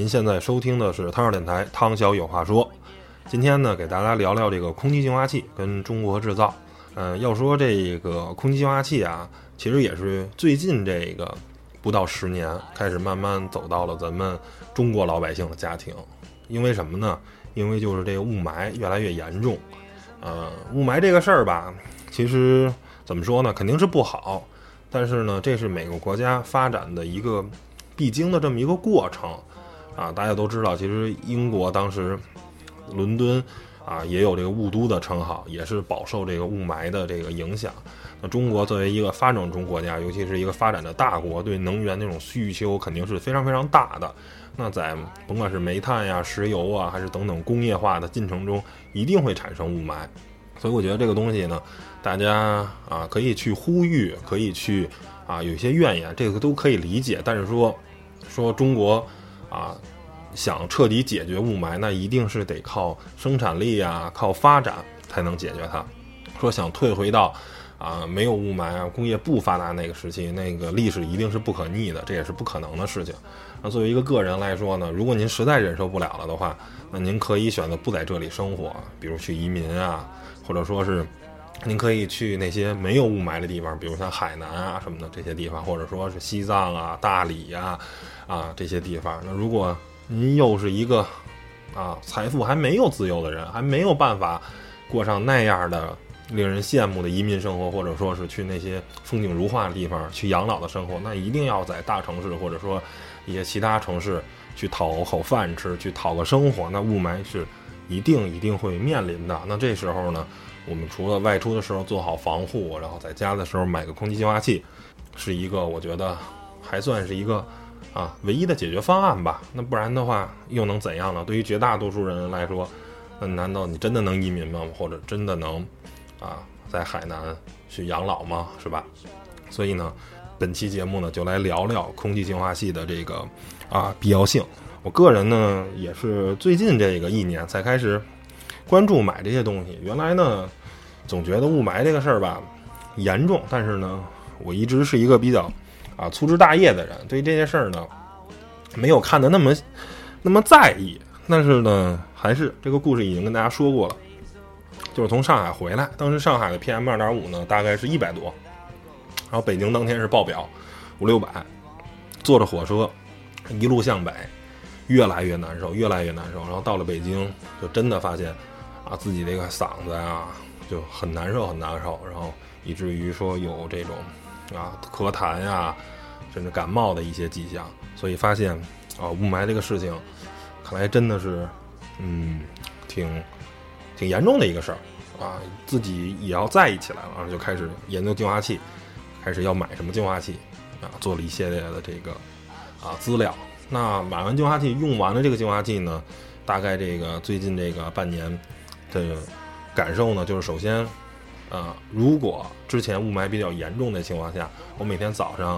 您现在收听的是汤小电台，汤小有话说。今天呢，给大家聊聊这个空气净化器跟中国制造。嗯，要说这个空气净化器啊，其实也是最近这个不到十年开始慢慢走到了咱们中国老百姓的家庭。因为什么呢？因为就是这个雾霾越来越严重。呃，雾霾这个事儿吧，其实怎么说呢，肯定是不好。但是呢，这是每个国家发展的一个。必经的这么一个过程，啊，大家都知道，其实英国当时伦敦啊也有这个雾都的称号，也是饱受这个雾霾的这个影响。那中国作为一个发展中国家，尤其是一个发展的大国，对能源那种需求肯定是非常非常大的。那在甭管是煤炭呀、石油啊，还是等等工业化的进程中，一定会产生雾霾。所以我觉得这个东西呢，大家啊可以去呼吁，可以去啊有些怨言，这个都可以理解。但是说。说中国啊，想彻底解决雾霾，那一定是得靠生产力啊，靠发展才能解决它。说想退回到啊没有雾霾啊，工业不发达那个时期，那个历史一定是不可逆的，这也是不可能的事情。那作为一个个人来说呢，如果您实在忍受不了了的话，那您可以选择不在这里生活，比如去移民啊，或者说是。您可以去那些没有雾霾的地方，比如像海南啊什么的这些地方，或者说是西藏啊、大理呀，啊啊这些地方。那如果您又是一个啊财富还没有自由的人，还没有办法过上那样的令人羡慕的移民生活，或者说是去那些风景如画的地方去养老的生活，那一定要在大城市或者说一些其他城市去讨口饭吃，去讨个生活。那雾霾是一定一定会面临的。那这时候呢？我们除了外出的时候做好防护，然后在家的时候买个空气净化器，是一个我觉得还算是一个啊唯一的解决方案吧。那不然的话又能怎样呢？对于绝大多数人来说，那难道你真的能移民吗？或者真的能啊在海南去养老吗？是吧？所以呢，本期节目呢就来聊聊空气净化器的这个啊必要性。我个人呢也是最近这个一年才开始。关注买这些东西，原来呢，总觉得雾霾这个事儿吧严重，但是呢，我一直是一个比较啊粗枝大叶的人，对这件事儿呢没有看的那么那么在意。但是呢，还是这个故事已经跟大家说过了，就是从上海回来，当时上海的 PM 二点五呢大概是一百多，然后北京当天是爆表五六百，坐着火车一路向北，越来越难受，越来越难受，然后到了北京就真的发现。啊，自己这个嗓子呀就很难受，很难受，然后以至于说有这种啊咳痰呀，甚至感冒的一些迹象。所以发现啊，雾霾这个事情，看来真的是嗯挺挺严重的一个事儿啊。自己也要在意起来了，然后就开始研究净化器，开始要买什么净化器啊，做了一系列的这个啊资料。那买完净化器，用完了这个净化器呢，大概这个最近这个半年。的感受呢，就是首先，啊，如果之前雾霾比较严重的情况下，我每天早上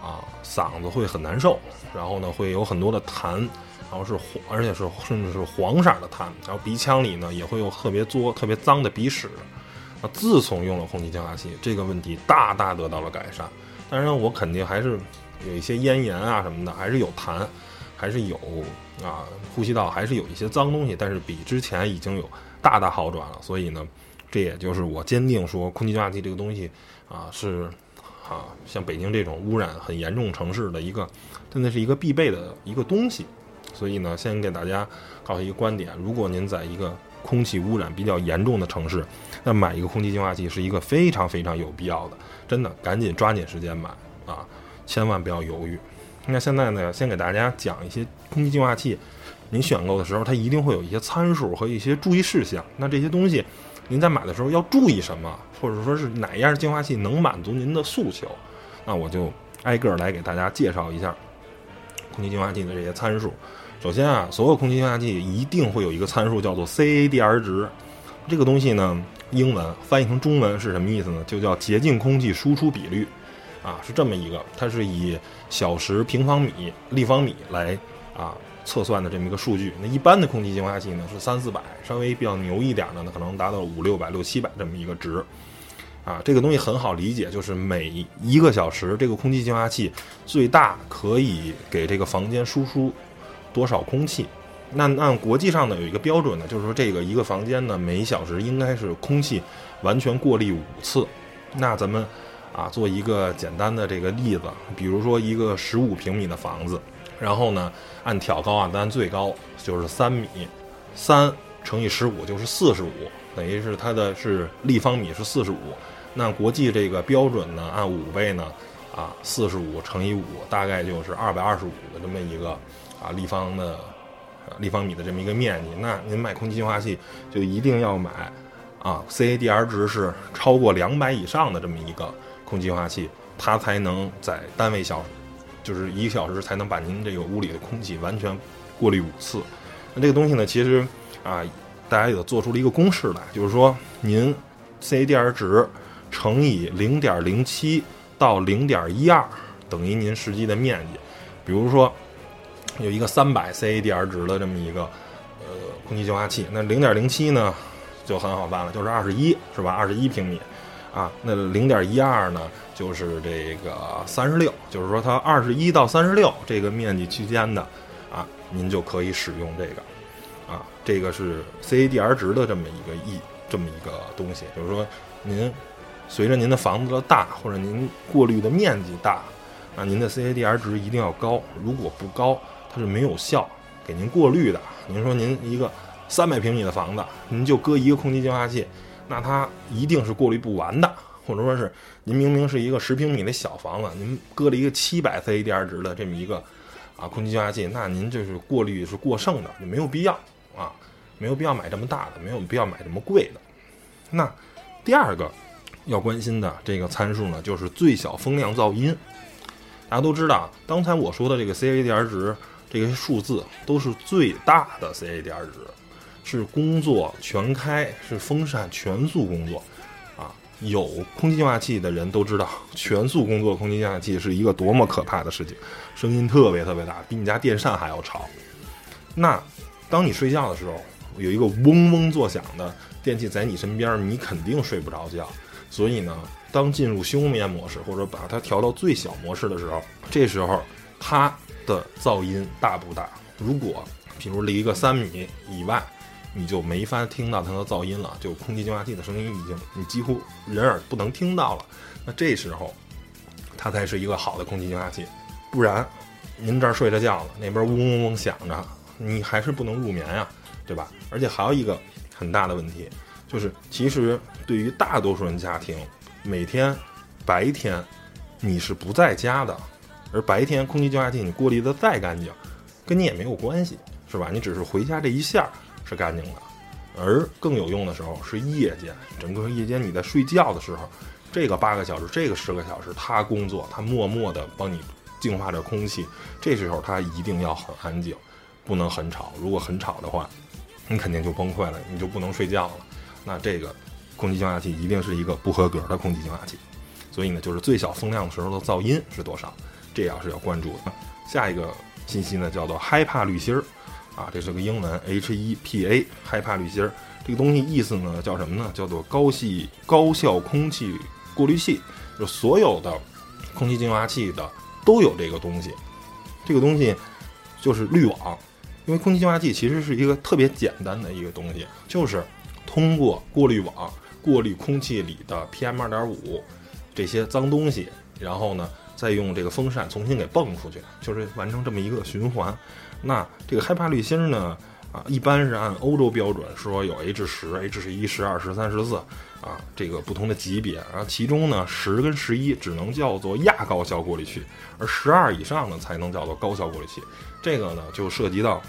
啊嗓子会很难受，然后呢会有很多的痰，然后是黄，而且是甚至是黄色的痰，然后鼻腔里呢也会有特别作、特别脏的鼻屎。那自从用了空气净化器，这个问题大大得到了改善。当然，我肯定还是有一些咽炎啊什么的，还是有痰，还是有啊呼吸道还是有一些脏东西，但是比之前已经有。大大好转了，所以呢，这也就是我坚定说空气净化器这个东西啊是啊像北京这种污染很严重城市的一个真的是一个必备的一个东西。所以呢，先给大家告诉一个观点：如果您在一个空气污染比较严重的城市，那买一个空气净化器是一个非常非常有必要的。真的，赶紧抓紧时间买啊！千万不要犹豫。那现在呢，先给大家讲一些空气净化器，您选购的时候，它一定会有一些参数和一些注意事项。那这些东西，您在买的时候要注意什么，或者说是哪一样净化器能满足您的诉求？那我就挨个来给大家介绍一下空气净化器的这些参数。首先啊，所有空气净化器一定会有一个参数叫做 CADR 值，这个东西呢，英文翻译成中文是什么意思呢？就叫洁净空气输出比率，啊，是这么一个，它是以小时平方米立方米来啊测算的这么一个数据。那一般的空气净化器呢是三四百，稍微比较牛一点的呢，可能达到五六百、六七百这么一个值，啊，这个东西很好理解，就是每一个小时这个空气净化器最大可以给这个房间输出。多少空气？那按国际上呢有一个标准呢，就是说这个一个房间呢每小时应该是空气完全过滤五次。那咱们啊做一个简单的这个例子，比如说一个十五平米的房子，然后呢按挑高啊，按最高就是三米，三乘以十五就是四十五，等于是它的是立方米是四十五。那国际这个标准呢按五倍呢啊，四十五乘以五大概就是二百二十五的这么一个。啊，立方的，立方米的这么一个面积，那您买空气净化器就一定要买啊，CADR 值是超过两百以上的这么一个空气净化器，它才能在单位小，就是一个小时才能把您这个屋里的空气完全过滤五次。那这个东西呢，其实啊，大家也做出了一个公式来，就是说您 CADR 值乘以零点零七到零点一二等于您实际的面积，比如说。有一个三百 CADR 值的这么一个呃空气净化器，那零点零七呢就很好办了，就是二十一是吧？二十一平米啊，那零点一二呢就是这个三十六，就是说它二十一到三十六这个面积区间的啊，您就可以使用这个啊，这个是 CADR 值的这么一个一这么一个东西，就是说您随着您的房子的大或者您过滤的面积大，那您的 CADR 值一定要高，如果不高。它是没有效给您过滤的。您说您一个三百平米的房子，您就搁一个空气净化器，那它一定是过滤不完的。或者说是您明明是一个十平米的小房子，您搁了一个七百 CADR 值的这么一个啊空气净化器，那您就是过滤是过剩的，就没有必要啊，没有必要买这么大的，没有必要买这么贵的。那第二个要关心的这个参数呢，就是最小风量噪音。大家都知道，刚才我说的这个 CADR 值。这个数字都是最大的 CADR 值，是工作全开，是风扇全速工作，啊，有空气净化器的人都知道，全速工作空气净化器是一个多么可怕的事情，声音特别特别大，比你家电扇还要吵。那当你睡觉的时候，有一个嗡嗡作响的电器在你身边，你肯定睡不着觉。所以呢，当进入休眠模式或者把它调到最小模式的时候，这时候它。的噪音大不大？如果比如离一个三米以外，你就没法听到它的噪音了，就空气净化器的声音已经你几乎人耳不能听到了。那这时候，它才是一个好的空气净化器。不然，您这儿睡着觉了，那边嗡嗡嗡响着，你还是不能入眠呀，对吧？而且还有一个很大的问题，就是其实对于大多数人家庭，每天白天你是不在家的。而白天空气净化器你过滤的再干净，跟你也没有关系，是吧？你只是回家这一下是干净的，而更有用的时候是夜间，整个夜间你在睡觉的时候，这个八个小时，这个十个小时，它工作，它默默的帮你净化着空气，这时候它一定要很安静，不能很吵。如果很吵的话，你肯定就崩溃了，你就不能睡觉了。那这个空气净化器一定是一个不合格的空气净化器。所以呢，就是最小风量的时候的噪音是多少？这要是要关注的，下一个信息呢叫做害怕滤芯儿，啊，这是个英文 H-E-P-A 害怕滤芯儿，这个东西意思呢叫什么呢？叫做高系高效空气过滤器，就所有的空气净化器的都有这个东西，这个东西就是滤网，因为空气净化器其实是一个特别简单的一个东西，就是通过过滤网过滤空气里的 PM 二点五这些脏东西，然后呢，再用这个风扇重新给泵出去，就是完成这么一个循环。那这个害怕滤芯呢，啊，一般是按欧洲标准说有 H 十、H 十一、十二、十三、十四啊，这个不同的级别。然后其中呢，十跟十一只能叫做亚高效过滤器，而十二以上呢才能叫做高效过滤器。这个呢就涉及到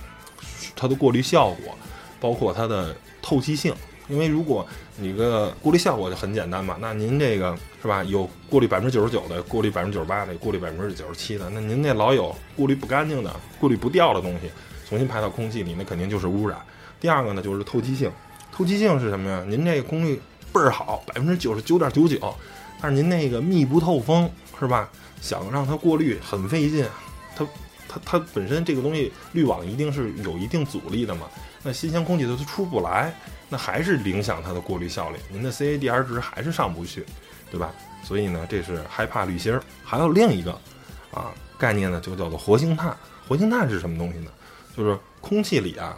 它的过滤效果，包括它的透气性。因为如果你个过滤效果就很简单嘛，那您这个是吧？有过滤百分之九十九的，过滤百分之九十八的，过滤百分之九十七的，那您那老有过滤不干净的、过滤不掉的东西，重新排到空气里，那肯定就是污染。第二个呢，就是透气性。透气性是什么呀？您这个功率倍儿好，百分之九十九点九九，但是您那个密不透风，是吧？想让它过滤很费劲，它它它本身这个东西滤网一定是有一定阻力的嘛，那新鲜空气它它出不来。那还是影响它的过滤效率，您的 CADR 值还是上不去，对吧？所以呢，这是害怕滤芯儿。还有另一个啊概念呢，就叫做活性炭。活性炭是什么东西呢？就是空气里啊，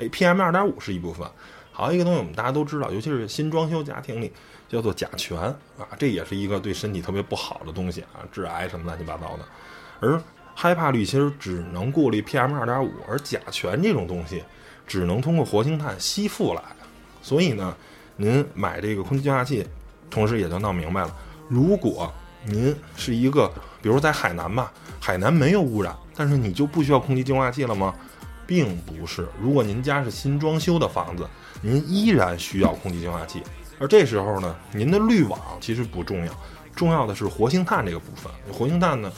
哎，PM 二点五是一部分，还有一个东西我们大家都知道，尤其是新装修家庭里，叫做甲醛啊，这也是一个对身体特别不好的东西啊，致癌什么乱七八糟的。而害怕滤芯只能过滤 PM 二点五，而甲醛这种东西只能通过活性炭吸附来。所以呢，您买这个空气净化器，同时也就闹明白了。如果您是一个，比如在海南吧，海南没有污染，但是你就不需要空气净化器了吗？并不是。如果您家是新装修的房子，您依然需要空气净化器。而这时候呢，您的滤网其实不重要，重要的是活性炭这个部分。活性炭呢，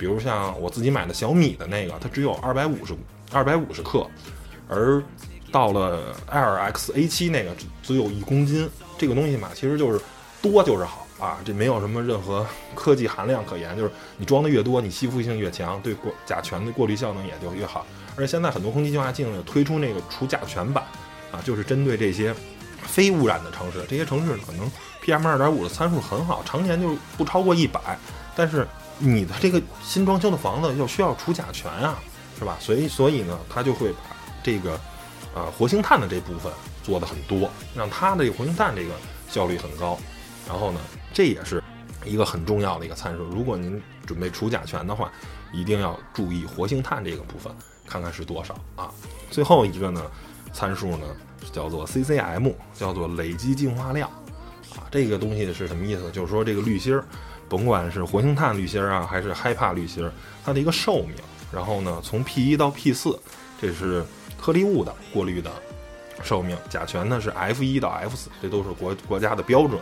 比如像我自己买的小米的那个，它只有二百五十二百五十克，而到了 L X A 七那个只只有一公斤，这个东西嘛，其实就是多就是好啊，这没有什么任何科技含量可言，就是你装的越多，你吸附性越强，对过甲醛的过滤效能也就越好。而且现在很多空气净化器呢推出那个除甲醛版，啊，就是针对这些非污染的城市，这些城市可能 PM 二点五的参数很好，常年就不超过一百，但是你的这个新装修的房子又需要除甲醛啊，是吧？所以所以呢，它就会把这个。啊，活性炭的这部分做的很多，让它的活性炭这个效率很高。然后呢，这也是一个很重要的一个参数。如果您准备除甲醛的话，一定要注意活性炭这个部分，看看是多少啊。最后一个呢，参数呢叫做 CCM，叫做累积净化量。啊，这个东西是什么意思？就是说这个滤芯儿，甭管是活性炭滤芯儿啊，还是害怕滤芯儿，它的一个寿命。然后呢，从 P 一到 P 四，这是。颗粒物的过滤的寿命，甲醛呢是 F 一到 F 四，这都是国国家的标准。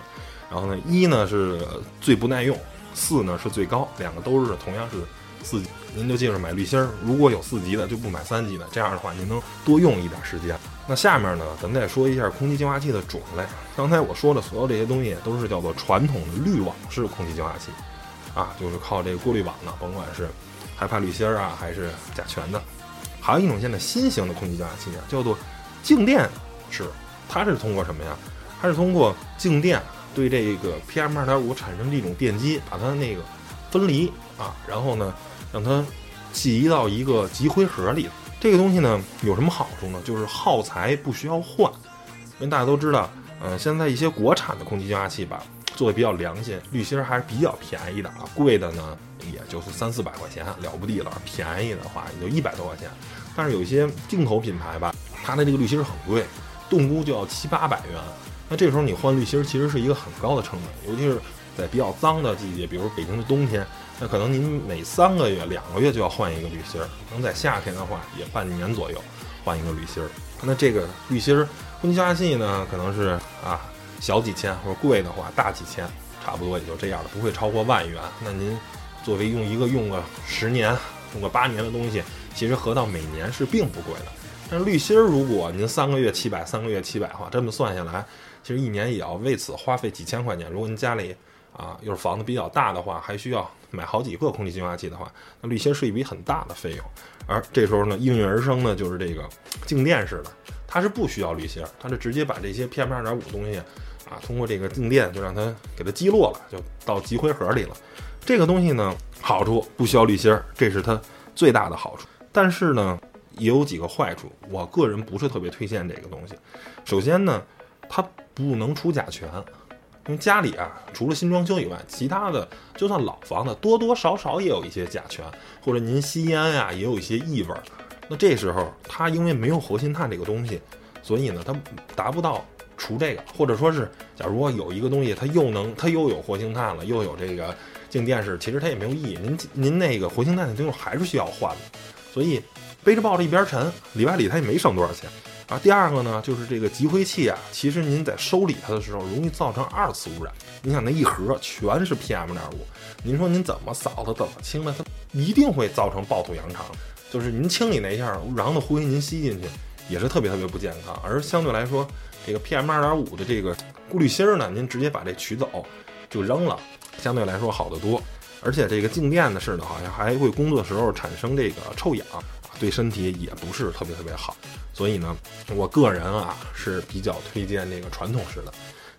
然后呢，一呢是最不耐用，四呢是最高，两个都是同样是四级。您就记着买滤芯儿，如果有四级的就不买三级的，这样的话您能多用一点时间。那下面呢，咱再说一下空气净化器的种类。刚才我说的所有这些东西都是叫做传统的滤网式空气净化器，啊，就是靠这个过滤网呢，甭管是害怕滤芯儿啊，还是甲醛的。还有一种现在新型的空气净化器啊，叫做静电式，它是通过什么呀？它是通过静电对这个 PM 二点五产生这种电机，把它那个分离啊，然后呢，让它记移到一个集灰盒里。这个东西呢有什么好处呢？就是耗材不需要换，因为大家都知道，嗯，现在一些国产的空气净化器吧，做的比较良心，滤芯还是比较便宜的啊，贵的呢也就是三四百块钱，了不地了，便宜的话也就一百多块钱。但是有一些进口品牌吧，它的这个滤芯很贵，动估就要七八百元。那这时候你换滤芯其实是一个很高的成本，尤其是在比较脏的季节，比如北京的冬天，那可能您每三个月、两个月就要换一个滤芯儿。能在夏天的话，也半年左右换一个滤芯儿。那这个滤芯儿空气净化器呢，可能是啊小几千，或者贵的话大几千，差不多也就这样了，不会超过万元。那您作为用一个用个十年、用个八年的东西。其实合到每年是并不贵的，但是滤芯儿如果您三个月七百，三个月七百的话，这么算下来，其实一年也要为此花费几千块钱。如果您家里啊又是房子比较大的话，还需要买好几个空气净化器的话，那滤芯是一笔很大的费用。而这时候呢，应运而生的就是这个静电式的，它是不需要滤芯儿，它是直接把这些 PM 二点五东西啊，通过这个静电就让它给它击落了，就到集灰盒里了。这个东西呢，好处不需要滤芯儿，这是它最大的好处。但是呢，也有几个坏处。我个人不是特别推荐这个东西。首先呢，它不能出甲醛，因为家里啊，除了新装修以外，其他的就算老房子，多多少少也有一些甲醛，或者您吸烟呀，也有一些异味儿。那这时候它因为没有活性炭这个东西，所以呢，它达不到除这个，或者说是，假如说有一个东西，它又能它又有活性炭了，又有这个静电式，其实它也没有意义。您您那个活性炭的东西还是需要换的，所以背着抱着一边沉，里外里它也没省多少钱啊。第二个呢，就是这个集灰器啊，其实您在收理它的时候，容易造成二次污染。你想那一盒全是 PM 点五，您说您怎么扫它，怎么清呢？它一定会造成暴土扬长。就是您清理那一下，瓤的灰您吸进去也是特别特别不健康。而相对来说，这个 PM 二点五的这个过滤芯儿呢，您直接把这取走就扔了，相对来说好得多。而且这个静电的似的，好像还会工作时候产生这个臭氧，对身体也不是特别特别好。所以呢，我个人啊是比较推荐那个传统式的，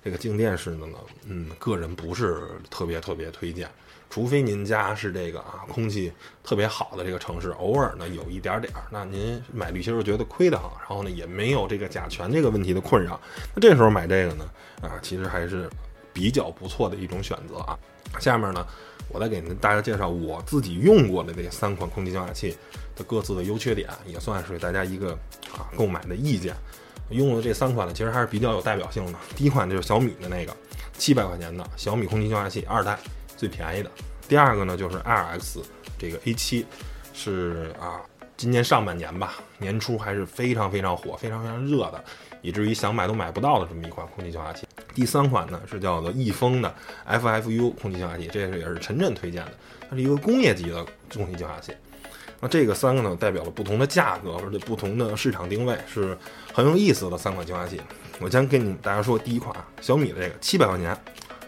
这个静电式的呢，嗯，个人不是特别特别推荐。除非您家是这个啊，空气特别好的这个城市，偶尔呢有一点点儿，那您买滤芯儿觉得亏得慌，然后呢也没有这个甲醛这个问题的困扰，那这时候买这个呢，啊，其实还是比较不错的一种选择啊。下面呢，我再给您大家介绍我自己用过的这三款空气净化器的各自的优缺点，也算是给大家一个啊购买的意见。用的这三款呢，其实还是比较有代表性的。第一款就是小米的那个七百块钱的小米空气净化器二代。最便宜的，第二个呢就是 IRX 这个 A7，是啊，今年上半年吧，年初还是非常非常火、非常非常热的，以至于想买都买不到的这么一款空气净化器。第三款呢是叫做易丰的 FFU 空气净化器，这是也是陈震推荐的，它是一个工业级的空气净化器。那这个三个呢代表了不同的价格，而且不同的市场定位，是很有意思的三款净化器。我先跟你大家说第一款小米的这个七百块钱，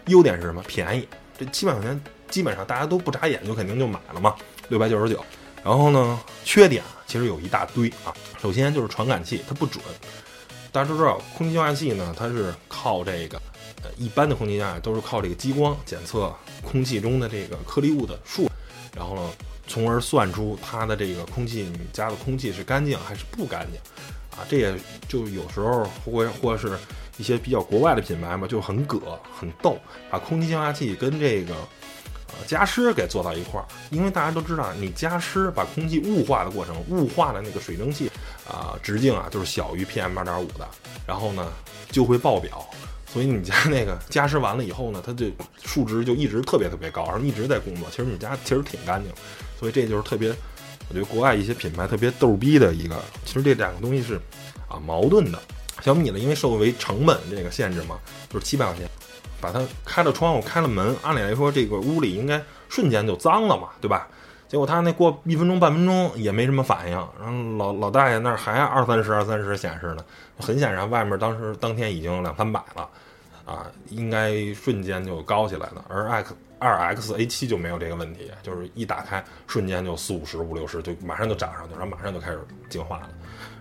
优点是什么？便宜。这七百块钱基本上大家都不眨眼就肯定就买了嘛，六百九十九。然后呢，缺点其实有一大堆啊。首先就是传感器它不准，大家都知道空气净化器呢，它是靠这个，呃，一般的空气净化都是靠这个激光检测空气中的这个颗粒物的数，然后呢，从而算出它的这个空气你家的空气是干净还是不干净，啊，这也就有时候或或是。一些比较国外的品牌嘛，就很葛很逗，把空气净化器跟这个呃加湿给做到一块儿。因为大家都知道，你加湿把空气雾化的过程，雾化的那个水蒸气啊直径啊就是小于 PM 二点五的，然后呢就会爆表。所以你家那个加湿完了以后呢，它这数值就一直特别特别高，然后一直在工作。其实你家其实挺干净，所以这就是特别，我觉得国外一些品牌特别逗逼的一个。其实这两个东西是啊矛盾的。小米呢，因为受为成本这个限制嘛，就是七百块钱，把它开了窗户，开了门，按理来说这个屋里应该瞬间就脏了嘛，对吧？结果他那过一分钟半分钟也没什么反应，然后老老大爷那儿还二三十二三十显示呢，很显然外面当时当天已经两三百了，啊，应该瞬间就高起来了。而 X 二 X A 七就没有这个问题，就是一打开瞬间就四五十五六十，就马上就涨上去，然后马上就开始进化了。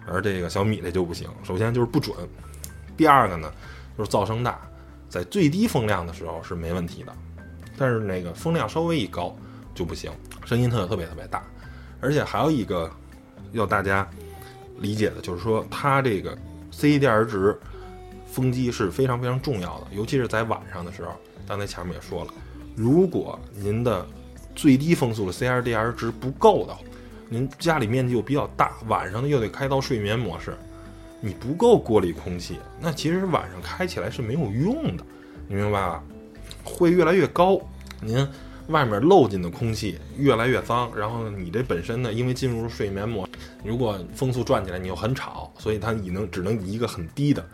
而这个小米的就不行，首先就是不准，第二个呢就是噪声大，在最低风量的时候是没问题的，但是那个风量稍微一高就不行，声音特特别特别大，而且还有一个要大家理解的就是说，它这个 C D R 值风机是非常非常重要的，尤其是在晚上的时候，刚才前面也说了，如果您的最低风速的 CDR 值不够的。您家里面积又比较大，晚上呢又得开到睡眠模式，你不够过滤空气，那其实晚上开起来是没有用的，你明白吧？会越来越高，您外面漏进的空气越来越脏，然后你这本身呢，因为进入睡眠模，如果风速转起来你又很吵，所以它以能只能以一个很低的。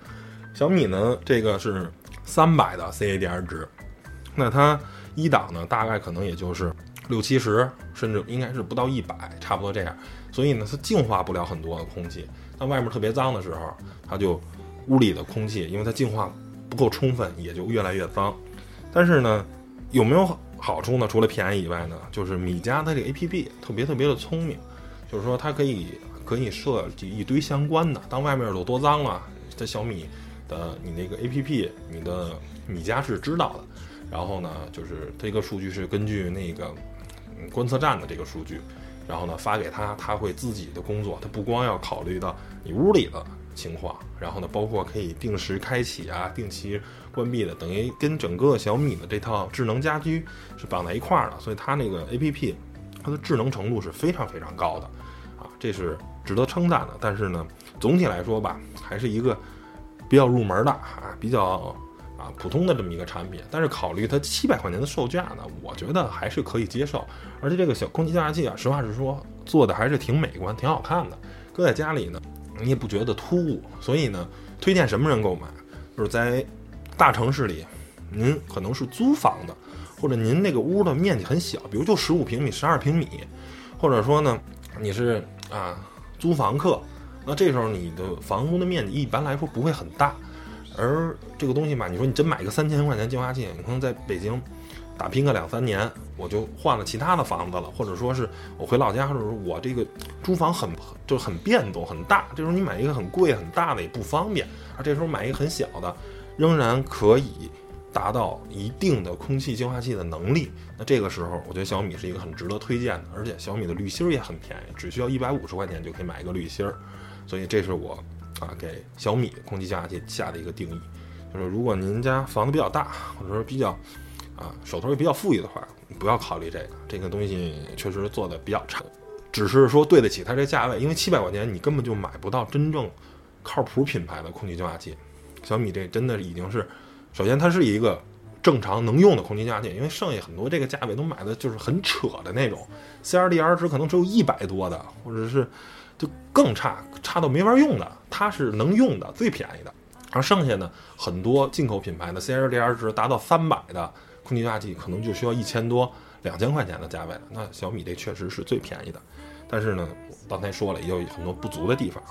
小米呢，这个是三百的 CADR 值，那它一档呢，大概可能也就是。六七十，甚至应该是不到一百，差不多这样。所以呢，它净化不了很多的空气。当外面特别脏的时候，它就屋里的空气，因为它净化不够充分，也就越来越脏。但是呢，有没有好处呢？除了便宜以外呢，就是米家它这个 A P P 特别特别的聪明，就是说它可以可以设计一堆相关的。当外面有多脏了，这小米的你那个 A P P，你的米家是知道的。然后呢，就是这个数据是根据那个。观测站的这个数据，然后呢发给他，他会自己的工作，他不光要考虑到你屋里的情况，然后呢，包括可以定时开启啊、定期关闭的，等于跟整个小米的这套智能家居是绑在一块儿的，所以它那个 APP 它的智能程度是非常非常高的，啊，这是值得称赞的。但是呢，总体来说吧，还是一个比较入门的啊，比较。啊，普通的这么一个产品，但是考虑它七百块钱的售价呢，我觉得还是可以接受。而且这个小空气净化器啊，实话实说，做的还是挺美观、挺好看的。搁在家里呢，你也不觉得突兀。所以呢，推荐什么人购买？就是在大城市里，您可能是租房的，或者您那个屋的面积很小，比如就十五平米、十二平米，或者说呢，你是啊租房客，那这时候你的房屋的面积一般来说不会很大。而这个东西吧，你说你真买个三千块钱净化器，你可能在北京打拼个两三年，我就换了其他的房子了，或者说是我回老家，或者说我这个租房很就很变动很大。这时候你买一个很贵很大的也不方便，而这时候买一个很小的，仍然可以达到一定的空气净化器的能力。那这个时候，我觉得小米是一个很值得推荐的，而且小米的滤芯也很便宜，只需要一百五十块钱就可以买一个滤芯儿，所以这是我。啊，给小米空气净化器下的一个定义，就是如果您家房子比较大，或者说比较啊手头也比较富裕的话，不要考虑这个，这个东西确实做的比较差，只是说对得起它这价位，因为七百块钱你根本就买不到真正靠谱品牌的空气净化器。小米这真的已经是，首先它是一个正常能用的空气净化器，因为剩下很多这个价位都买的就是很扯的那种，CRDR 值可能只有一百多的，或者是。就更差，差到没法用的，它是能用的最便宜的，而剩下呢，很多进口品牌的 CRDR 值达到三百的空气净化器，可能就需要一千多、两千块钱的价位了。那小米这确实是最便宜的，但是呢，刚才说了也有很多不足的地方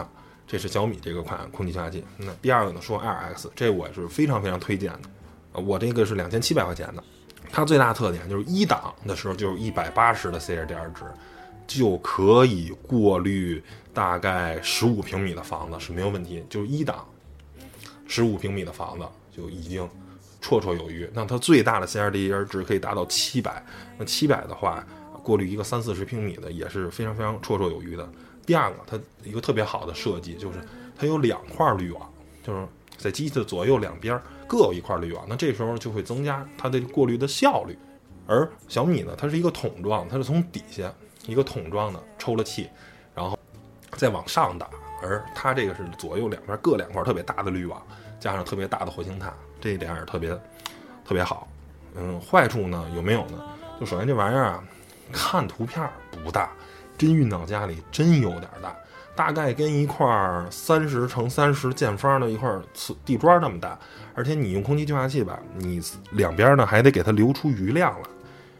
啊。这是小米这个款空气净化器。那第二个呢，说 R X，这我是非常非常推荐的。我这个是两千七百块钱的，它最大特点就是一档的时候就是一百八十的 CRDR 值。就可以过滤大概十五平米的房子是没有问题，就是一档，十五平米的房子就已经绰绰有余。那它最大的 CRDR 值可以达到七百，那七百的话，过滤一个三四十平米的也是非常非常绰绰有余的。第二个，它一个特别好的设计就是它有两块滤网，就是在机器的左右两边各有一块滤网，那这时候就会增加它的过滤的效率。而小米呢，它是一个桶状，它是从底下。一个桶状的抽了气，然后再往上打，而它这个是左右两边各两块特别大的滤网，加上特别大的活性炭，这一点也特别特别好。嗯，坏处呢有没有呢？就首先这玩意儿啊，看图片不大，真运到家里真有点大，大概跟一块三十乘三十见方的一块瓷地砖那么大，而且你用空气净化器吧，你两边呢还得给它留出余量来。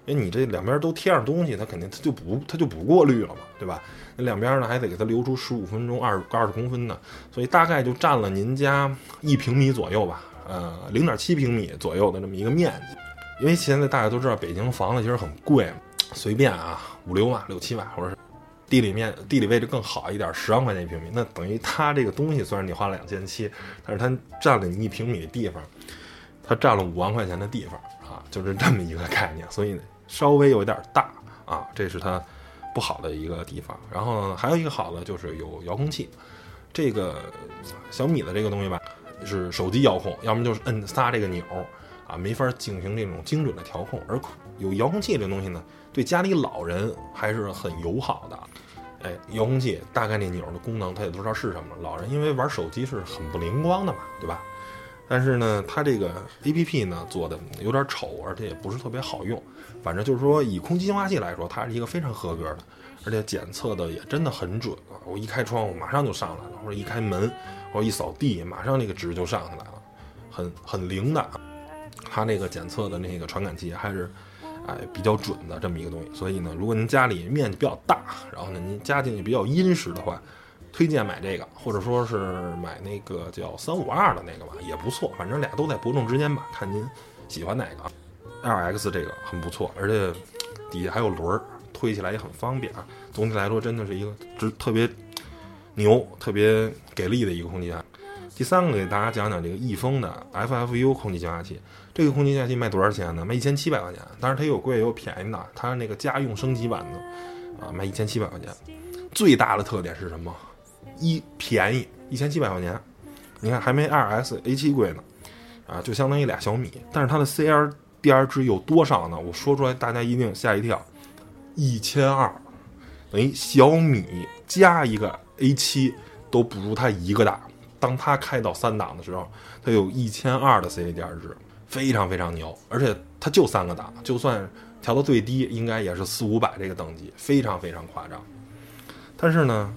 因为你这两边都贴上东西，它肯定它就不它就不过滤了嘛，对吧？那两边呢还得给它留出十五分钟二二十公分的，所以大概就占了您家一平米左右吧，呃，零点七平米左右的这么一个面积。因为现在大家都知道北京房子其实很贵，随便啊五六万六七万，或者是地理面地理位置更好一点，十万块钱一平米，那等于它这个东西虽然你花了两千七，但是它占了你一平米的地方，它占了五万块钱的地方啊，就是这么一个概念，所以。稍微有点大啊，这是它不好的一个地方。然后还有一个好的就是有遥控器，这个小米的这个东西吧，是手机遥控，要么就是摁仨这个钮啊，没法进行这种精准的调控。而有遥控器这东西呢，对家里老人还是很友好的。哎，遥控器大概那钮的功能他也不知道是什么，老人因为玩手机是很不灵光的嘛，对吧？但是呢，它这个 A P P 呢做的有点丑，而且也不是特别好用。反正就是说，以空气净化器来说，它是一个非常合格的，而且检测的也真的很准啊！我一开窗户马上就上来了，或者一开门，或者一扫地，马上那个值就上下来了，很很灵的。它那个检测的那个传感器还是哎比较准的这么一个东西。所以呢，如果您家里面积比较大，然后呢您家境也比较殷实的话，推荐买这个，或者说是买那个叫三五二的那个吧，也不错。反正俩都在伯仲之间吧，看您喜欢哪个。L X 这个很不错，而且底下还有轮儿，推起来也很方便啊。总体来说，真的是一个值特别牛、特别给力的一个空间。第三个给大家讲讲这个易风的 F F U 空气净化器。这个空气净化器卖多少钱呢？卖一千七百块钱。当然它有贵也有便宜的，它是那个家用升级版的啊，卖一千七百块钱。最大的特点是什么？一便宜一千七百块钱，你看还没 2S A7 贵呢，啊，就相当于俩小米。但是它的 C R D R 值有多少呢？我说出来大家一定吓一跳，一千二，等于小米加一个 A7 都不如它一个大。当它开到三档的时候，它有一千二的 CLDR 值，非常非常牛。而且它就三个档，就算调到最低，应该也是四五百这个等级，非常非常夸张。但是呢，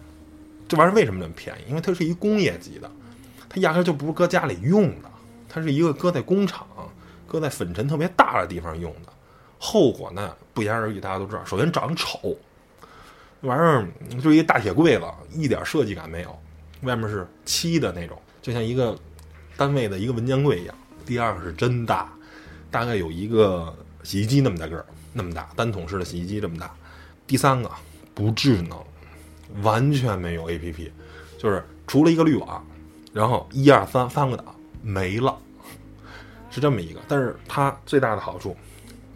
这玩意儿为什么那么便宜？因为它是一工业级的，它压根就不是搁家里用的，它是一个搁在工厂、搁在粉尘特别大的地方用的。后果呢，不言而喻，大家都知道。首先长得丑，这玩意儿就一大铁柜子，一点设计感没有。外面是漆的那种，就像一个单位的一个文件柜一样。第二个是真大，大概有一个洗衣机那么大个儿，那么大单桶式的洗衣机这么大。第三个不智能，完全没有 APP，就是除了一个滤网，然后一二三三个档没了，是这么一个。但是它最大的好处，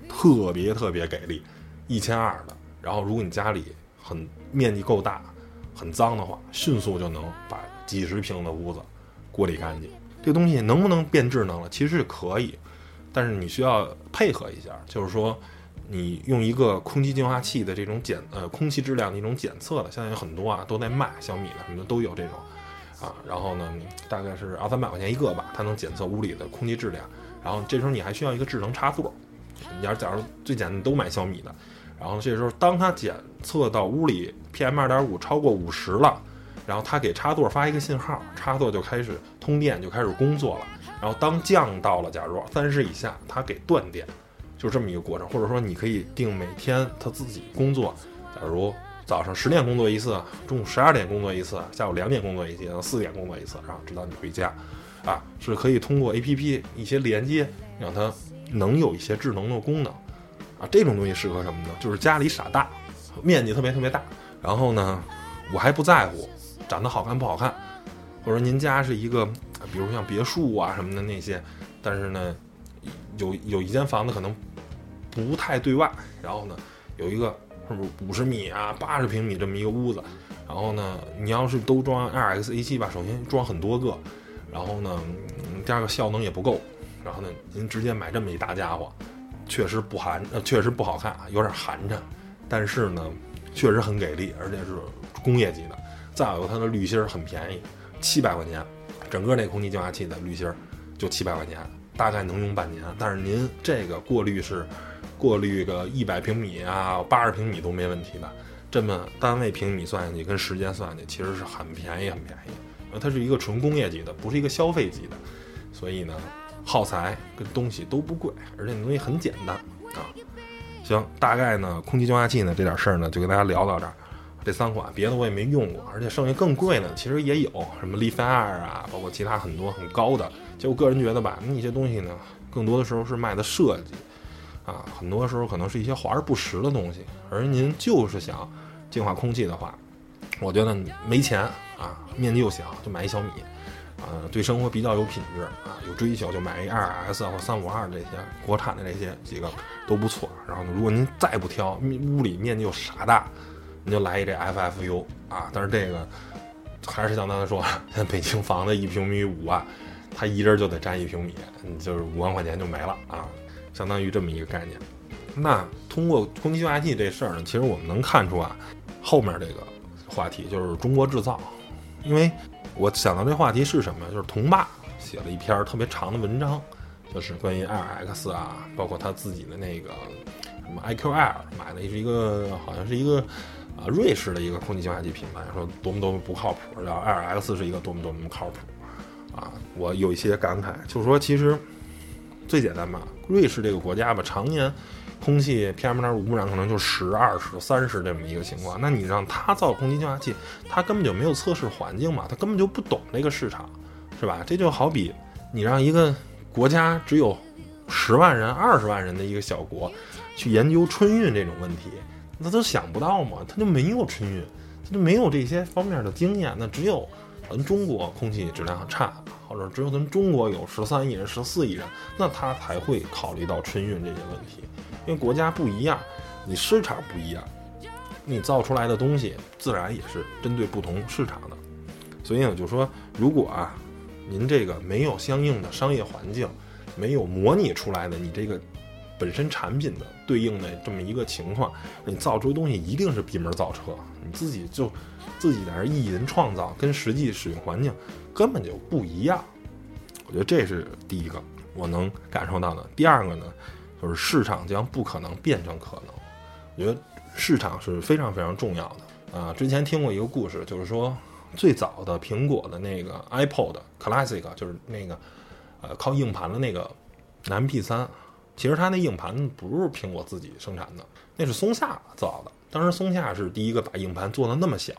特别特别给力，一千二的。然后如果你家里很面积够大。很脏的话，迅速就能把几十平的屋子过滤干净。这东西能不能变智能了？其实是可以，但是你需要配合一下，就是说，你用一个空气净化器的这种检呃空气质量的一种检测的，现在有很多啊都在卖，小米的什么的都有这种啊。然后呢，大概是二三百块钱一个吧，它能检测屋里的空气质量。然后这时候你还需要一个智能插座，你要假如最简单都买小米的。然后这时候，当它检测到屋里 PM 二点五超过五十了，然后它给插座发一个信号，插座就开始通电，就开始工作了。然后当降到了假如三十以下，它给断电，就这么一个过程。或者说，你可以定每天它自己工作，假如早上十点工作一次，中午十二点工作一次，下午两点工作一次，四点工作一次，然后直到你回家，啊，是可以通过 APP 一些连接，让它能有一些智能的功能。啊，这种东西适合什么呢？就是家里傻大，面积特别特别大，然后呢，我还不在乎长得好看不好看，或者您家是一个，比如像别墅啊什么的那些，但是呢，有有一间房子可能不太对外，然后呢，有一个是不是五十米啊八十平米这么一个屋子，然后呢，你要是都装 RxA 七吧，首先装很多个，然后呢，第二个效能也不够，然后呢，您直接买这么一大家伙。确实不寒，确实不好看，有点寒碜。但是呢，确实很给力，而且是工业级的。再有它的滤芯儿很便宜，七百块钱，整个那空气净化器的滤芯儿就七百块钱，大概能用半年。但是您这个过滤是过滤个一百平米啊，八十平米都没问题的。这么单位平米算下去，跟时间算下去，其实是很便宜，很便宜。呃，它是一个纯工业级的，不是一个消费级的，所以呢。耗材跟东西都不贵，而且那东西很简单啊。行，大概呢，空气净化器呢这点事儿呢，就跟大家聊到这儿。这三款别的我也没用过，而且剩下更贵的其实也有，什么力帆二啊，包括其他很多很高的。就我个人觉得吧，那些东西呢，更多的时候是卖的设计啊，很多时候可能是一些华而不实的东西。而您就是想净化空气的话，我觉得没钱啊，面积又小，就买一小米。呃，对生活比较有品质啊，有追求就买一二 S 或三五二这些国产的这些几个都不错。然后呢，如果您再不挑，屋里面积又傻大，您就来一这 FFU 啊。但是这个还是像刚才说，北京房子一平米五万，他一人就得占一平米，就是五万块钱就没了啊，相当于这么一个概念。那通过空气净化器这事儿呢，其实我们能看出啊，后面这个话题就是中国制造，因为。我想到这话题是什么？就是童爸写了一篇特别长的文章，就是关于 RX 啊，包括他自己的那个什么 I Q L 买的是一个，好像是一个啊瑞士的一个空气净化器品牌，说多么多么不靠谱，然后 RX 是一个多么多么靠谱啊！我有一些感慨，就是说其实最简单吧，瑞士这个国家吧，常年。空气 PM 点五污染可能就十、二十、三十这么一个情况，那你让他造空气净化器，他根本就没有测试环境嘛，他根本就不懂那个市场，是吧？这就好比你让一个国家只有十万人、二十万人的一个小国去研究春运这种问题，那都想不到嘛，他就没有春运，他就没有这些方面的经验，那只有咱中国空气质量差。或者只有咱中国有十三亿人、十四亿人，那他才会考虑到春运这些问题。因为国家不一样，你市场不一样，你造出来的东西自然也是针对不同市场的。所以呢，就说如果啊，您这个没有相应的商业环境，没有模拟出来的你这个本身产品的对应的这么一个情况，你造出东西一定是闭门造车，你自己就自己在这意淫创造，跟实际使用环境根本就不一样。我觉得这是第一个我能感受到的。第二个呢，就是市场将不可能变成可能。我觉得市场是非常非常重要的啊。之前听过一个故事，就是说最早的苹果的那个 iPod Classic，就是那个呃靠硬盘的那个 MP3，其实它那硬盘不是苹果自己生产的，那是松下造的。当时松下是第一个把硬盘做的那么小，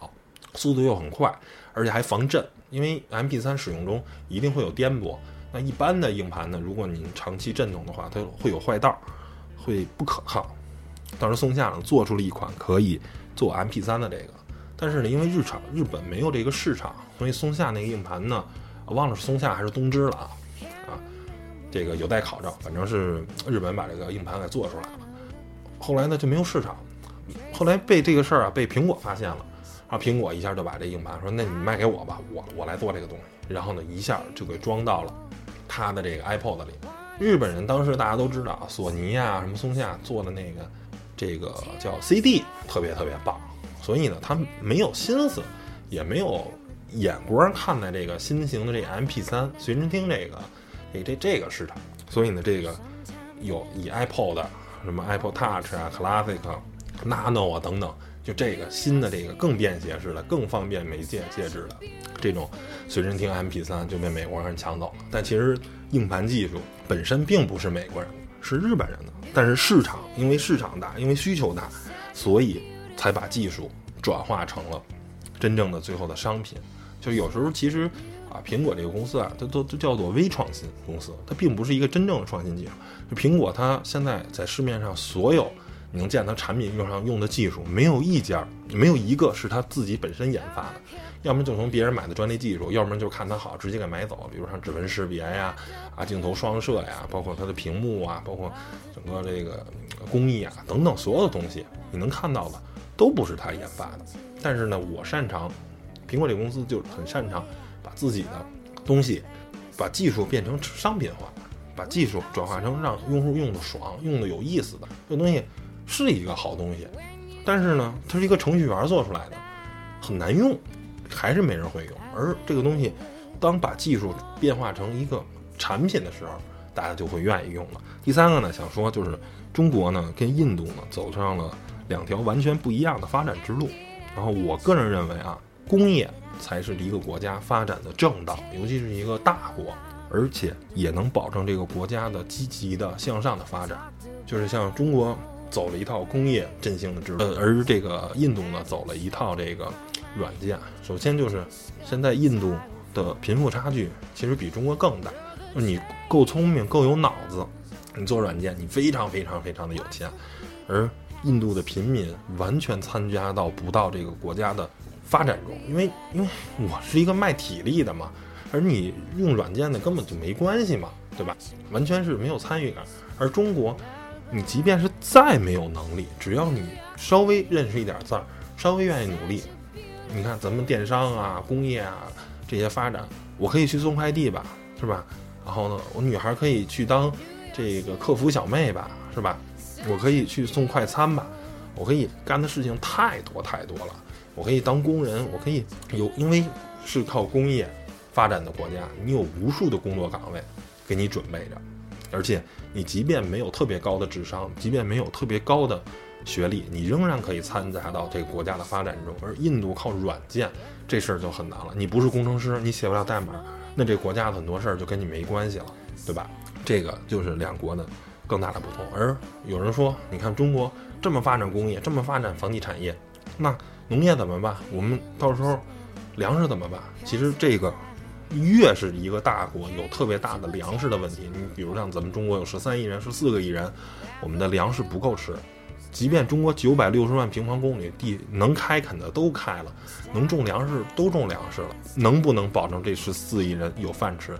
速度又很快，而且还防震。因为 MP3 使用中一定会有颠簸，那一般的硬盘呢，如果您长期震动的话，它会有坏道，会不可靠。当时松下呢做出了一款可以做 MP3 的这个，但是呢，因为日场日本没有这个市场，所以松下那个硬盘呢，忘了是松下还是东芝了啊啊，这个有待考证。反正是日本把这个硬盘给做出来了，后来呢就没有市场，后来被这个事儿啊被苹果发现了。然后苹果一下就把这硬盘说：“那你卖给我吧，我我来做这个东西。”然后呢，一下就给装到了他的这个 iPod 里。日本人当时大家都知道，索尼啊，什么松下做的那个这个叫 CD 特别特别棒，所以呢，他没有心思，也没有眼光看待这个新型的这 MP3 随身听这个这这这个市场。所以呢，这个有以 iPod 什么 Apple Touch 啊、Classic、Nano 啊等等。这个新的这个更便携式的、更方便媒介介质的这种随身听 MP3 就被美国人抢走了。但其实硬盘技术本身并不是美国人的，是日本人的。但是市场因为市场大，因为需求大，所以才把技术转化成了真正的最后的商品。就有时候其实啊，苹果这个公司啊，它都都叫做微创新公司，它并不是一个真正的创新技术。就苹果它现在在市面上所有。你能见它产品用上用的技术，没有一家，没有一个是他自己本身研发的，要么就从别人买的专利技术，要么就看它好直接给买走。比如像指纹识别呀，啊镜头双摄呀，包括它的屏幕啊，包括整个这个工艺啊等等所有的东西，你能看到的都不是他研发的。但是呢，我擅长，苹果这个公司就很擅长把自己的东西，把技术变成商品化，把技术转化成让用户用的爽、用的有意思的这东西。是一个好东西，但是呢，它是一个程序员做出来的，很难用，还是没人会用。而这个东西，当把技术变化成一个产品的时候，大家就会愿意用了。第三个呢，想说就是中国呢跟印度呢走上了两条完全不一样的发展之路。然后我个人认为啊，工业才是一个国家发展的正道，尤其是一个大国，而且也能保证这个国家的积极的向上的发展。就是像中国。走了一套工业振兴的之路，而这个印度呢，走了一套这个软件。首先就是现在印度的贫富差距其实比中国更大就。你够聪明，够有脑子，你做软件，你非常非常非常的有钱。而印度的平民完全参加到不到这个国家的发展中，因为因为我是一个卖体力的嘛，而你用软件的根本就没关系嘛，对吧？完全是没有参与感。而中国。你即便是再没有能力，只要你稍微认识一点字儿，稍微愿意努力，你看咱们电商啊、工业啊这些发展，我可以去送快递吧，是吧？然后呢，我女孩可以去当这个客服小妹吧，是吧？我可以去送快餐吧，我可以干的事情太多太多了。我可以当工人，我可以有，因为是靠工业发展的国家，你有无数的工作岗位给你准备着。而且，你即便没有特别高的智商，即便没有特别高的学历，你仍然可以参加到这个国家的发展中。而印度靠软件这事儿就很难了，你不是工程师，你写不了代码，那这国家的很多事儿就跟你没关系了，对吧？这个就是两国的更大的不同。而有人说，你看中国这么发展工业，这么发展房地产业，那农业怎么办？我们到时候粮食怎么办？其实这个。越是一个大国，有特别大的粮食的问题。你比如像咱们中国有十三亿人，十四个亿人，我们的粮食不够吃。即便中国九百六十万平方公里地能开垦的都开了，能种粮食都种粮食了，能不能保证这十四亿人有饭吃？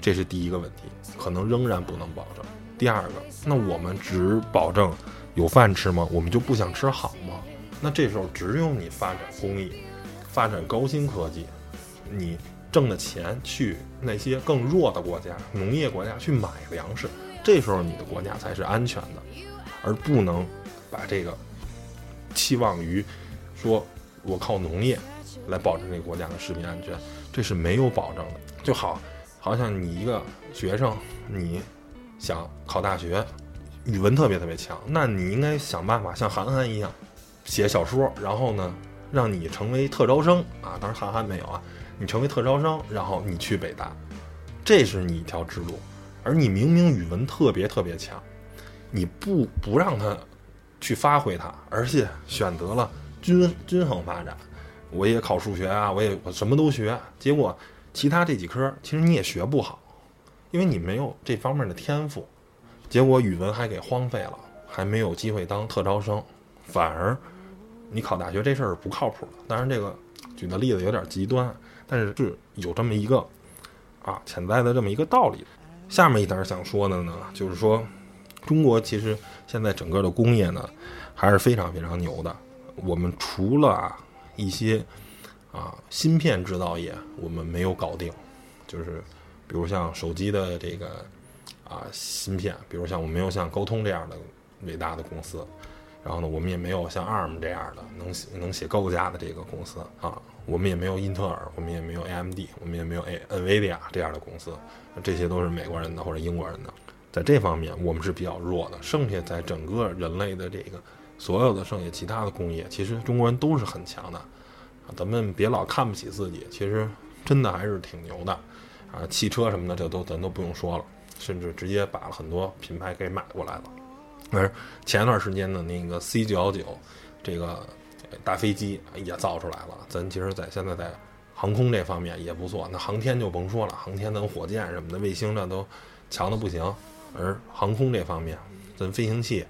这是第一个问题，可能仍然不能保证。第二个，那我们只保证有饭吃吗？我们就不想吃好吗？那这时候只有你发展工艺，发展高新科技。你挣的钱去那些更弱的国家、农业国家去买粮食，这时候你的国家才是安全的，而不能把这个期望于说我靠农业来保证这个国家的食品安全，这是没有保证的。就好，好像你一个学生，你想考大学，语文特别特别强，那你应该想办法像韩寒一样写小说，然后呢，让你成为特招生啊。当然韩寒没有啊，你成为特招生，然后你去北大，这是你一条之路。而你明明语文特别特别强，你不不让他去发挥它，而且选择了均均衡发展。我也考数学啊，我也我什么都学，结果。其他这几科其实你也学不好，因为你没有这方面的天赋，结果语文还给荒废了，还没有机会当特招生，反而你考大学这事儿不靠谱。当然，这个举的例子有点极端，但是是有这么一个啊潜在的这么一个道理。下面一点想说的呢，就是说中国其实现在整个的工业呢还是非常非常牛的。我们除了啊一些。啊，芯片制造业我们没有搞定，就是比如像手机的这个啊芯片，比如像我们没有像高通这样的伟大的公司，然后呢，我们也没有像 ARM 这样的能写能写 Go 加的这个公司啊，我们也没有英特尔，我们也没有 AMD，我们也没有 A NVIDIA 这样的公司，这些都是美国人的或者英国人的，在这方面我们是比较弱的。剩下在整个人类的这个所有的剩下其他的工业，其实中国人都是很强的。咱们别老看不起自己，其实真的还是挺牛的，啊，汽车什么的这都咱都不用说了，甚至直接把很多品牌给买过来了。而前段时间的那个 C 九幺九这个大飞机也造出来了，咱其实，在现在在航空这方面也不错。那航天就甭说了，航天等火箭什么的，卫星那都强的不行。而航空这方面，咱飞行器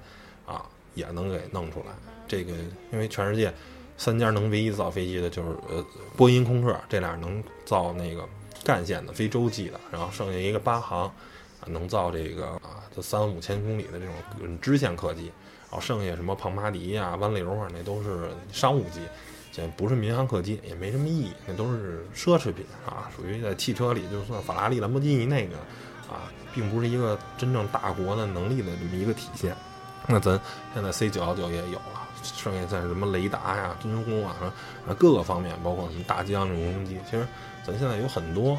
啊也能给弄出来。这个因为全世界。三家能唯一造飞机的就是呃波音、空客，这俩能造那个干线的非洲际的，然后剩下一个八航，能造这个啊就三五千公里的这种支线客机，然后剩下什么庞巴迪呀、湾流啊，那都是商务机，这不是民航客机，也没什么意义，那都是奢侈品啊，属于在汽车里就算法拉利、兰博基尼那个啊，并不是一个真正大国的能力的这么一个体现。那咱现在 C 九幺九也有了。剩下在什么雷达呀、军工啊，啊各个方面，包括什么大疆这种攻击，其实咱现在有很多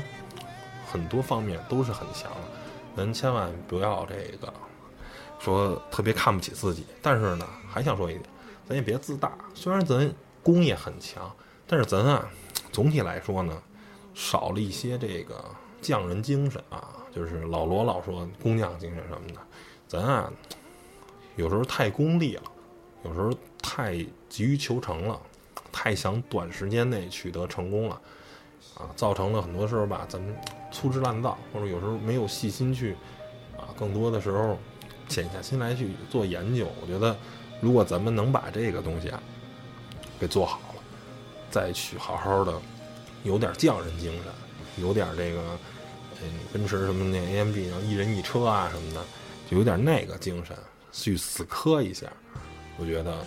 很多方面都是很强的。咱千万不要这个说特别看不起自己，但是呢，还想说一点，咱也别自大。虽然咱工业很强，但是咱啊，总体来说呢，少了一些这个匠人精神啊，就是老罗老说工匠精神什么的，咱啊有时候太功利了。有时候太急于求成了，太想短时间内取得成功了，啊，造成了很多时候吧，咱们粗制滥造，或者有时候没有细心去，啊，更多的时候潜下心来去做研究。我觉得，如果咱们能把这个东西啊给做好了，再去好好的有点匠人精神，有点这个，嗯，奔驰什么那 AMG 然后一人一车啊什么的，就有点那个精神，去死磕一下。我觉得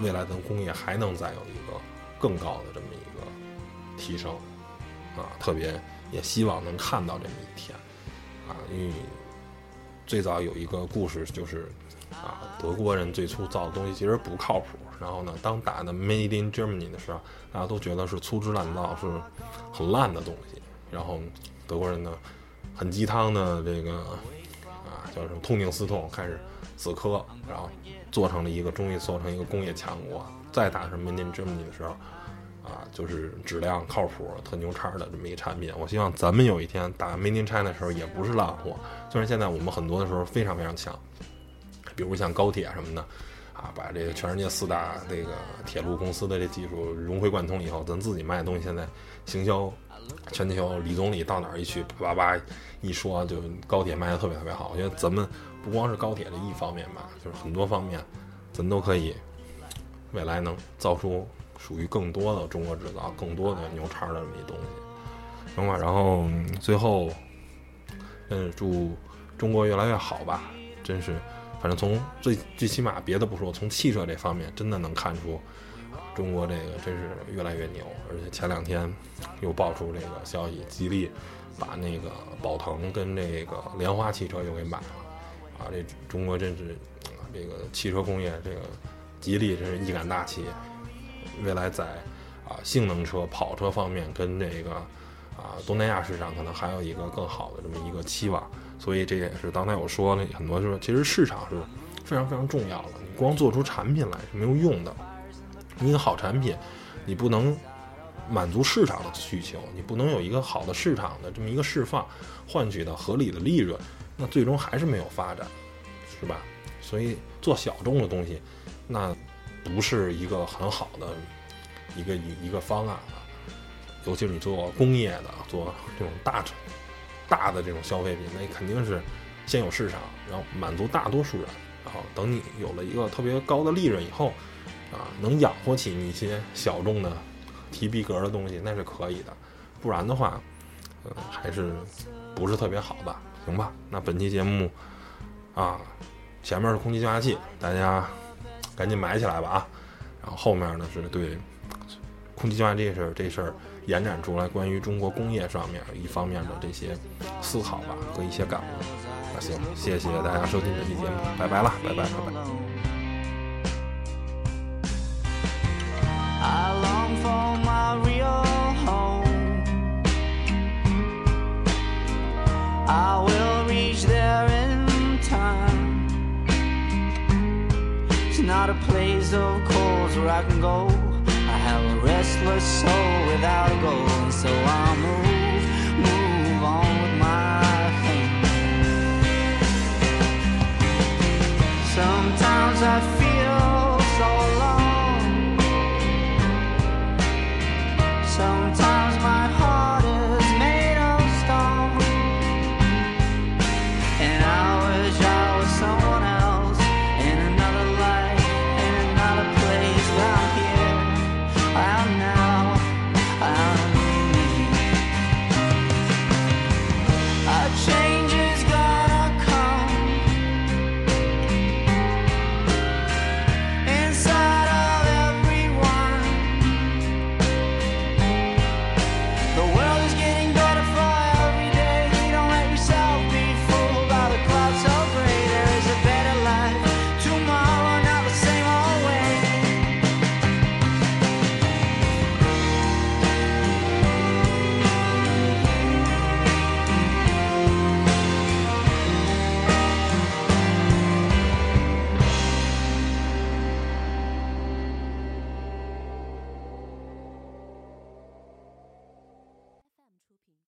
未来咱工业还能再有一个更高的这么一个提升啊，特别也希望能看到这么一天啊，因为最早有一个故事就是啊，德国人最初造的东西其实不靠谱，然后呢，当打的 Made in Germany 的时候，大家都觉得是粗制滥造，是很烂的东西，然后德国人呢很鸡汤的这个啊叫什么痛定思痛，开始死磕，然后。做成了一个，终于做成一个工业强国。再打什么 Made in Germany 的时候，啊，就是质量靠谱、特牛叉的这么一个产品。我希望咱们有一天打 Made in China 的时候也不是烂货。虽然现在我们很多的时候非常非常强，比如像高铁什么的，啊，把这个全世界四大这个铁路公司的这技术融会贯通以后，咱自己卖的东西现在行销全球，李总理到哪儿一去，叭叭叭一说，就高铁卖的特别特别好。我觉得咱们。不光是高铁这一方面吧，就是很多方面，咱都可以未来能造出属于更多的中国制造、更多的牛叉的这么一东西，行吧？然后最后，嗯，祝中国越来越好吧！真是，反正从最最起码别的不说，从汽车这方面真的能看出中国这个真是越来越牛，而且前两天又爆出这个消息，吉利把那个宝腾跟这个莲花汽车又给买了，啊，这中国真是这个汽车工业，这个吉利真是一杆大旗，未来在啊性能车、跑车方面跟这个啊东南亚市场可能还有一个更好的这么一个期望，所以这也是刚才我说了很多，说其实市场是非常非常重要的，你光做出产品来是没有用的。一个好产品，你不能满足市场的需求，你不能有一个好的市场的这么一个释放，换取到合理的利润，那最终还是没有发展，是吧？所以做小众的东西，那不是一个很好的一个一一个方案啊。尤其是你做工业的，做这种大大的这种消费品，那肯定是先有市场，然后满足大多数人，然后等你有了一个特别高的利润以后。啊，能养活起你一些小众的提逼格的东西，那是可以的。不然的话，呃，还是不是特别好吧？行吧？那本期节目啊，前面是空气净化器，大家赶紧买起来吧啊！然后后面呢是对空气净化这事儿这事儿延展出来关于中国工业上面一方面的这些思考吧和一些感悟。那行，谢谢大家收听这期节目，拜拜了，拜拜，拜拜。I long for my real home. I will reach there It's not a place of calls where I can go. I have a restless soul without a goal, and so I move, move on with my thing. Sometimes I